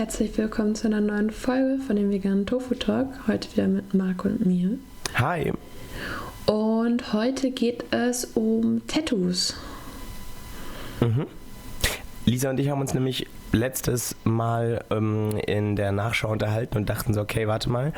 herzlich willkommen zu einer neuen Folge von dem veganen Tofu Talk. Heute wieder mit Marc und mir. Hi. Und heute geht es um Tattoos. Mhm. Lisa und ich haben uns nämlich letztes Mal ähm, in der Nachschau unterhalten und dachten so, okay, warte mal,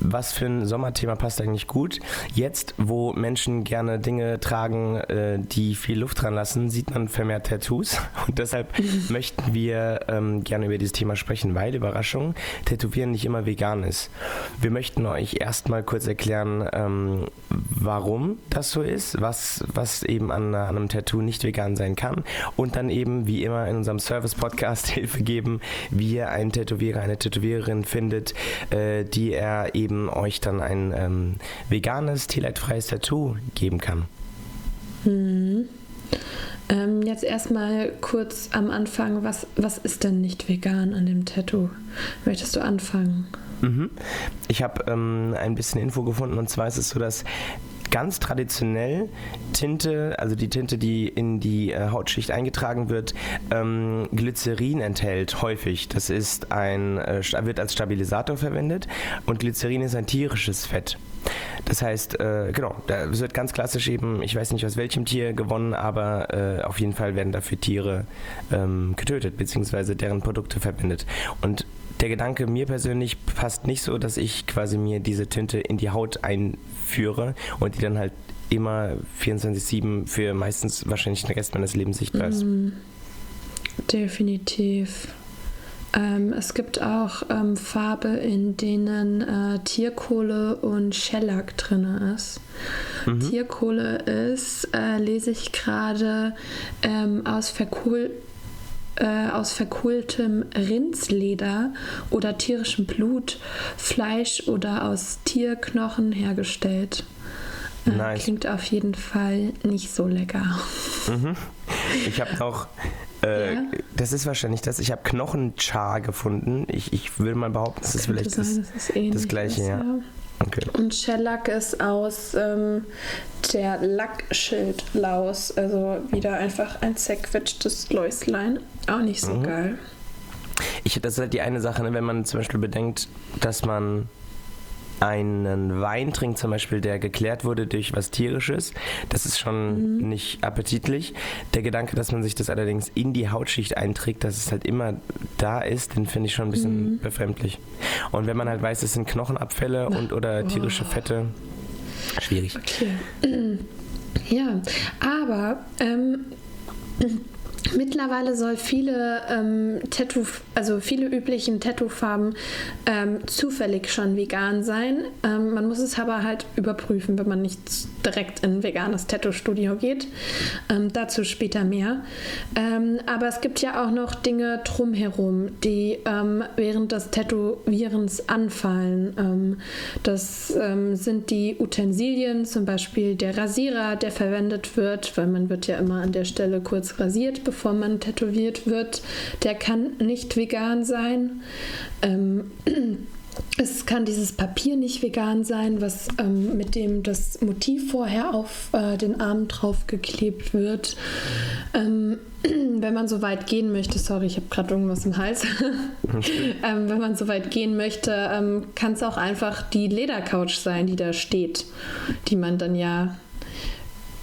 was für ein Sommerthema passt eigentlich gut? Jetzt, wo Menschen gerne Dinge tragen, äh, die viel Luft dran lassen, sieht man vermehrt Tattoos und deshalb möchten wir ähm, gerne über dieses Thema sprechen, weil, Überraschung, Tätowieren nicht immer vegan ist. Wir möchten euch erstmal kurz erklären, ähm, warum das so ist, was, was eben an, an einem Tattoo nicht vegan sein kann und dann eben, wie immer in unserem Service-Podcast, Podcast Hilfe geben, wie ihr einen Tätowierer, eine Tätowiererin findet, äh, die er eben euch dann ein ähm, veganes, tierleidfreies Tattoo geben kann. Hm. Ähm, jetzt erstmal kurz am Anfang, was, was ist denn nicht vegan an dem Tattoo? Möchtest du anfangen? Mhm. Ich habe ähm, ein bisschen Info gefunden und zwar ist es so, dass ganz traditionell Tinte, also die Tinte, die in die äh, Hautschicht eingetragen wird, ähm, Glycerin enthält häufig. Das ist ein, äh, wird als Stabilisator verwendet und Glycerin ist ein tierisches Fett. Das heißt, äh, genau, da wird ganz klassisch eben, ich weiß nicht aus welchem Tier gewonnen, aber äh, auf jeden Fall werden dafür Tiere ähm, getötet, beziehungsweise deren Produkte verwendet. Und der Gedanke mir persönlich passt nicht so, dass ich quasi mir diese Tinte in die Haut einführe und die dann halt immer 24-7 für meistens wahrscheinlich den Rest meines Lebens sichtbar ist. Mm, definitiv. Ähm, es gibt auch ähm, Farbe, in denen äh, Tierkohle und Shellac drin ist. Mhm. Tierkohle ist, äh, lese ich gerade, ähm, aus Verkohl äh, aus verkohltem Rindsleder oder tierischem Blut, Fleisch oder aus Tierknochen hergestellt. Äh, nice. Klingt auf jeden Fall nicht so lecker. Mhm. Ich habe noch äh, ja. Das ist wahrscheinlich das. Ich habe Knochenchar gefunden. Ich, ich würde mal behaupten, das, das ist vielleicht sein, das, das, das, gleiche, ja. ja. Okay. Und Shellac ist aus ähm, der Lackschildlaus, also wieder einfach ein zerquetschtes Läuslein. Auch nicht so mhm. geil. Ich, das ist halt die eine Sache, ne, wenn man zum Beispiel bedenkt, dass man einen Wein trinkt, zum Beispiel, der geklärt wurde durch was Tierisches, das ist schon mhm. nicht appetitlich. Der Gedanke, dass man sich das allerdings in die Hautschicht einträgt, dass es halt immer da ist, den finde ich schon ein bisschen mhm. befremdlich. Und wenn man halt weiß, es sind Knochenabfälle und oder tierische oh. Fette, schwierig. Okay. Ja, aber ähm, Mittlerweile soll viele ähm, Tattoo, also viele üblichen Tattoo-Farben ähm, zufällig schon vegan sein. Ähm, man muss es aber halt überprüfen, wenn man nicht direkt in ein veganes Tattoo-Studio geht. Ähm, dazu später mehr. Ähm, aber es gibt ja auch noch Dinge drumherum, die ähm, während des Tätowierens anfallen. das sind die Utensilien, zum Beispiel der Rasierer, der verwendet wird, weil man wird ja immer an der Stelle kurz rasiert, bevor man tätowiert wird, der kann nicht vegan sein. Ähm, es kann dieses Papier nicht vegan sein, was ähm, mit dem das Motiv vorher auf äh, den Arm draufgeklebt wird. Ähm, wenn man so weit gehen möchte, sorry, ich habe gerade irgendwas im Hals. ähm, wenn man so weit gehen möchte, ähm, kann es auch einfach die Ledercouch sein, die da steht, die man dann ja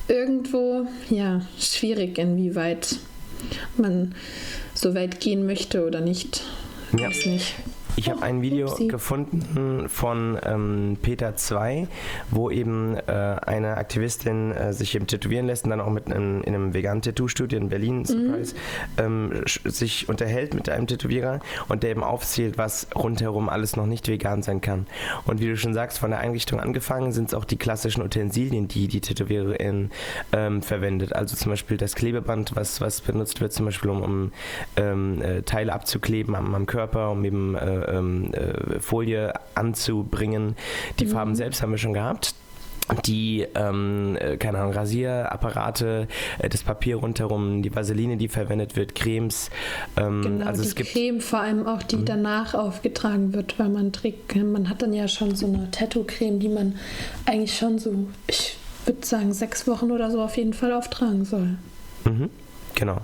irgendwo, ja, schwierig, inwieweit man so weit gehen möchte oder nicht. Ja. Weiß nicht. Ich habe ein Video Upsi. gefunden von ähm, Peter 2, wo eben äh, eine Aktivistin äh, sich eben tätowieren lässt und dann auch mit einem, in einem veganen Tattoo-Studio in Berlin, Surprise, mhm. ähm, sich unterhält mit einem Tätowierer und der eben aufzählt, was rundherum alles noch nicht vegan sein kann. Und wie du schon sagst, von der Einrichtung angefangen sind es auch die klassischen Utensilien, die die Tätowiererin ähm, verwendet. Also zum Beispiel das Klebeband, was, was benutzt wird, zum Beispiel um, um ähm, äh, Teile abzukleben am, am Körper, um eben äh, ähm, äh, Folie anzubringen. Die mhm. Farben selbst haben wir schon gehabt die, ähm, äh, keine Ahnung, Rasierapparate, äh, das Papier rundherum, die Vaseline, die verwendet wird, Cremes. Ähm, genau, also die es gibt Creme, vor allem auch die mhm. danach aufgetragen wird, weil man trägt, man hat dann ja schon so eine Tattoo-Creme, die man eigentlich schon so, ich würde sagen, sechs Wochen oder so auf jeden Fall auftragen soll. Mhm, genau.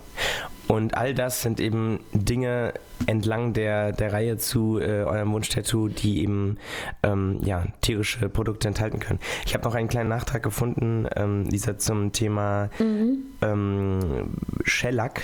Und all das sind eben Dinge entlang der, der Reihe zu äh, eurem Wunsch-Tattoo, die eben ähm, ja, tierische Produkte enthalten können. Ich habe noch einen kleinen Nachtrag gefunden, ähm, dieser zum Thema mhm. ähm, Shellac.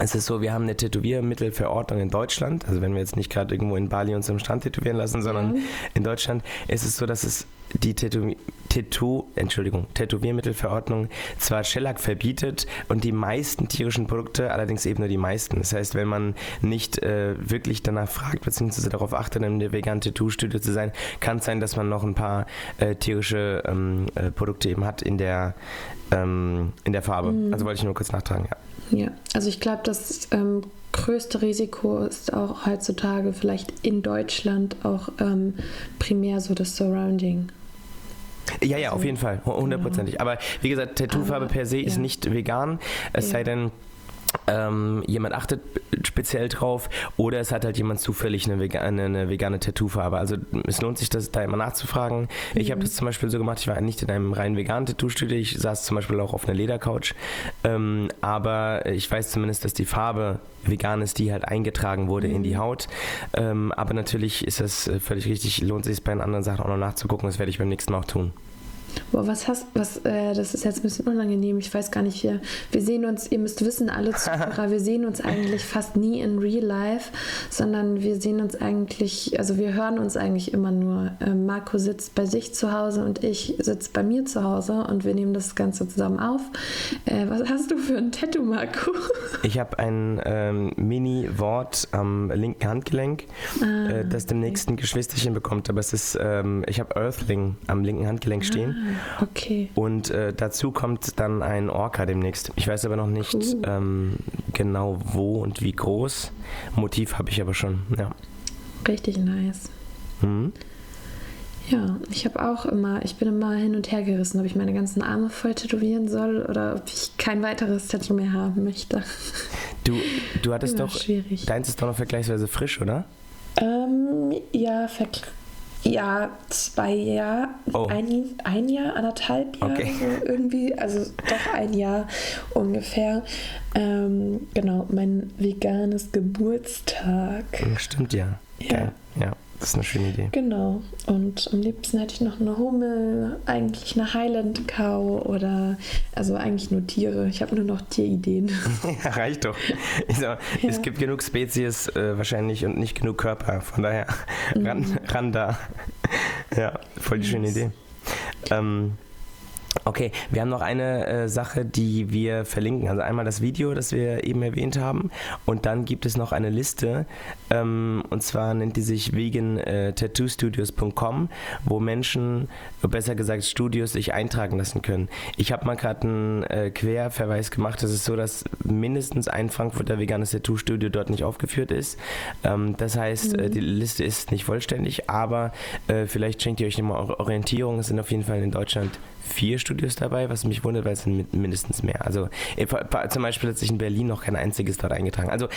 Es ist so, wir haben eine Tätowiermittelverordnung in Deutschland. Also wenn wir jetzt nicht gerade irgendwo in Bali uns am Strand tätowieren lassen, sondern mhm. in Deutschland ist es so, dass es die Tätow Tattoo, Entschuldigung, Tätowiermittelverordnung zwar Shellac verbietet und die meisten tierischen Produkte, allerdings eben nur die meisten. Das heißt, wenn man nicht äh, wirklich danach fragt, beziehungsweise darauf achtet, in der veganen Tattoo-Studio zu sein, kann es sein, dass man noch ein paar äh, tierische ähm, äh, Produkte eben hat in der, ähm, in der Farbe. Mhm. Also wollte ich nur kurz nachtragen, ja. Ja, also ich glaube, das ähm, größte Risiko ist auch heutzutage vielleicht in Deutschland auch ähm, primär so das Surrounding. Ja, ja, also, auf jeden Fall, hundertprozentig. Genau. Aber wie gesagt, Tattoofarbe per se ja. ist nicht vegan, es ja. sei denn, ähm, jemand achtet speziell drauf oder es hat halt jemand zufällig eine vegane, eine vegane Tattoofarbe. Also es lohnt sich, das da immer nachzufragen. Mhm. Ich habe das zum Beispiel so gemacht, ich war nicht in einem rein veganen Tattoo-Studio, ich saß zum Beispiel auch auf einer Ledercouch, ähm, aber ich weiß zumindest, dass die Farbe vegan ist, die halt eingetragen wurde mhm. in die mhm. Haut. Ähm, aber natürlich ist das völlig richtig, lohnt sich es bei den anderen Sachen auch noch nachzugucken, das werde ich beim nächsten Mal auch tun. Boah, was hast was, äh, das ist jetzt ein bisschen unangenehm. Ich weiß gar nicht, wir, wir sehen uns, ihr müsst wissen, alle Zuhörer, wir sehen uns eigentlich fast nie in Real Life, sondern wir sehen uns eigentlich, also wir hören uns eigentlich immer nur. Äh, Marco sitzt bei sich zu Hause und ich sitze bei mir zu Hause und wir nehmen das Ganze zusammen auf. Äh, was hast du für ein Tattoo, Marco? Ich habe ein ähm, Mini-Wort am linken Handgelenk, ah, äh, das dem nächsten Geschwisterchen bekommt, aber es ist, ähm, ich habe Earthling am linken Handgelenk stehen. Ah. Okay. Und äh, dazu kommt dann ein Orca demnächst. Ich weiß aber noch nicht cool. ähm, genau wo und wie groß. Motiv habe ich aber schon, ja. Richtig nice. Mhm. Ja, ich habe auch immer, ich bin immer hin und her gerissen, ob ich meine ganzen Arme voll tätowieren soll oder ob ich kein weiteres Tattoo mehr haben möchte. Du, du hattest doch, schwierig. deins ist doch noch vergleichsweise frisch, oder? Ähm, ja, vergleichsweise ja, zwei Jahre, oh. ein, ein Jahr, anderthalb Jahre okay. so irgendwie, also doch ein Jahr ungefähr. Ähm, genau, mein veganes Geburtstag. Stimmt ja. Ja. Okay. ja. Das ist eine schöne Idee. Genau. Und am liebsten hätte ich noch eine Hummel, eigentlich eine Highland Cow oder also eigentlich nur Tiere. Ich habe nur noch Tierideen. ja, reicht doch. Sag, ja. Es gibt genug Spezies äh, wahrscheinlich und nicht genug Körper. Von daher ran, mhm. ran da. ja, voll die schöne Idee. Ähm, Okay, wir haben noch eine äh, Sache, die wir verlinken. Also einmal das Video, das wir eben erwähnt haben. Und dann gibt es noch eine Liste. Ähm, und zwar nennt die sich vegan-tattoostudios.com, wo Menschen, besser gesagt Studios, sich eintragen lassen können. Ich habe mal gerade einen äh, Querverweis gemacht. Das ist so, dass mindestens ein Frankfurter veganes Tattoo-Studio dort nicht aufgeführt ist. Ähm, das heißt, äh, mhm. äh, die Liste ist nicht vollständig, aber äh, vielleicht schenkt ihr euch nochmal Orientierung. Es sind auf jeden Fall in Deutschland vier Studios dabei, was mich wundert, weil es sind mindestens mehr. Also äh, zum Beispiel hat sich in Berlin noch kein einziges dort eingetragen. Also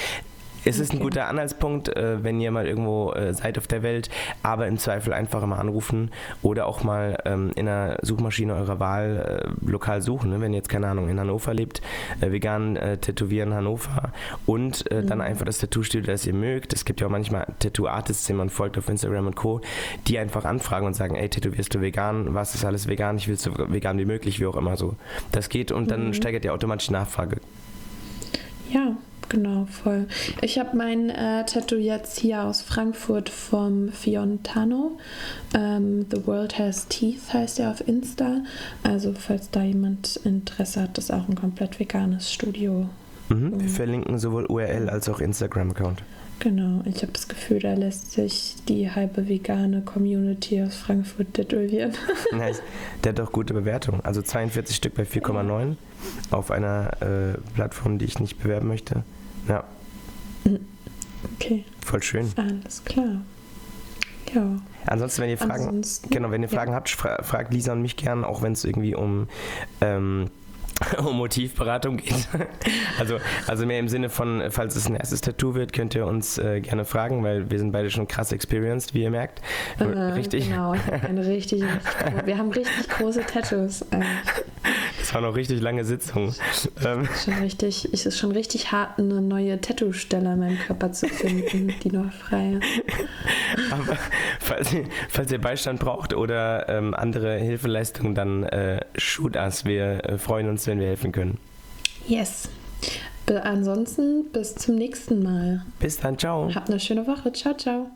es ist ein guter Anhaltspunkt, äh, wenn ihr mal irgendwo äh, seid auf der Welt, aber im Zweifel einfach mal anrufen oder auch mal ähm, in einer Suchmaschine eurer Wahl äh, lokal suchen. Ne? Wenn ihr jetzt, keine Ahnung, in Hannover lebt, äh, vegan äh, tätowieren Hannover und äh, mhm. dann einfach das Tattoo-Studio, das ihr mögt. Es gibt ja auch manchmal Tattoo-Artists, denen man folgt auf Instagram und Co., die einfach anfragen und sagen, ey, tätowierst du vegan? Was ist alles vegan? Ich will so vegan wie möglich, wie auch immer so. Das geht und dann mhm. steigert ihr automatisch die Nachfrage. Ja, Genau, voll. Ich habe mein äh, Tattoo jetzt hier aus Frankfurt vom Fiontano. Ähm, The World Has Teeth heißt er auf Insta. Also falls da jemand Interesse hat, das ist auch ein komplett veganes Studio. Mhm. Wir verlinken sowohl URL als auch Instagram-Account. Genau, ich habe das Gefühl, da lässt sich die halbe vegane Community aus Frankfurt tätowieren. nice. Der hat doch gute Bewertungen. Also 42 Stück bei 4,9 auf einer äh, Plattform, die ich nicht bewerben möchte. Ja. Okay. Voll schön. Alles klar. Ja. Ansonsten, wenn ihr Fragen, Ansonsten, genau, wenn ihr Fragen habt, fra fragt Lisa und mich gern, auch wenn es irgendwie um ähm, um Motivberatung geht. Also, also mehr im Sinne von, falls es ein erstes Tattoo wird, könnt ihr uns äh, gerne fragen, weil wir sind beide schon krass experienced, wie ihr merkt. Äh, richtig? Genau, eine richtig, richtig wir haben richtig große Tattoos. Eigentlich. Das war noch richtig lange Sitzung. Ähm. Schon richtig, es ist schon richtig hart, eine neue Tattoo-Stelle in meinem Körper zu finden, die noch frei ist. Aber falls ihr, falls ihr Beistand braucht oder ähm, andere Hilfeleistungen, dann äh, shoot us. Wir äh, freuen uns, wenn wir helfen können. Yes. Ansonsten bis zum nächsten Mal. Bis dann, ciao. Habt eine schöne Woche. Ciao, ciao.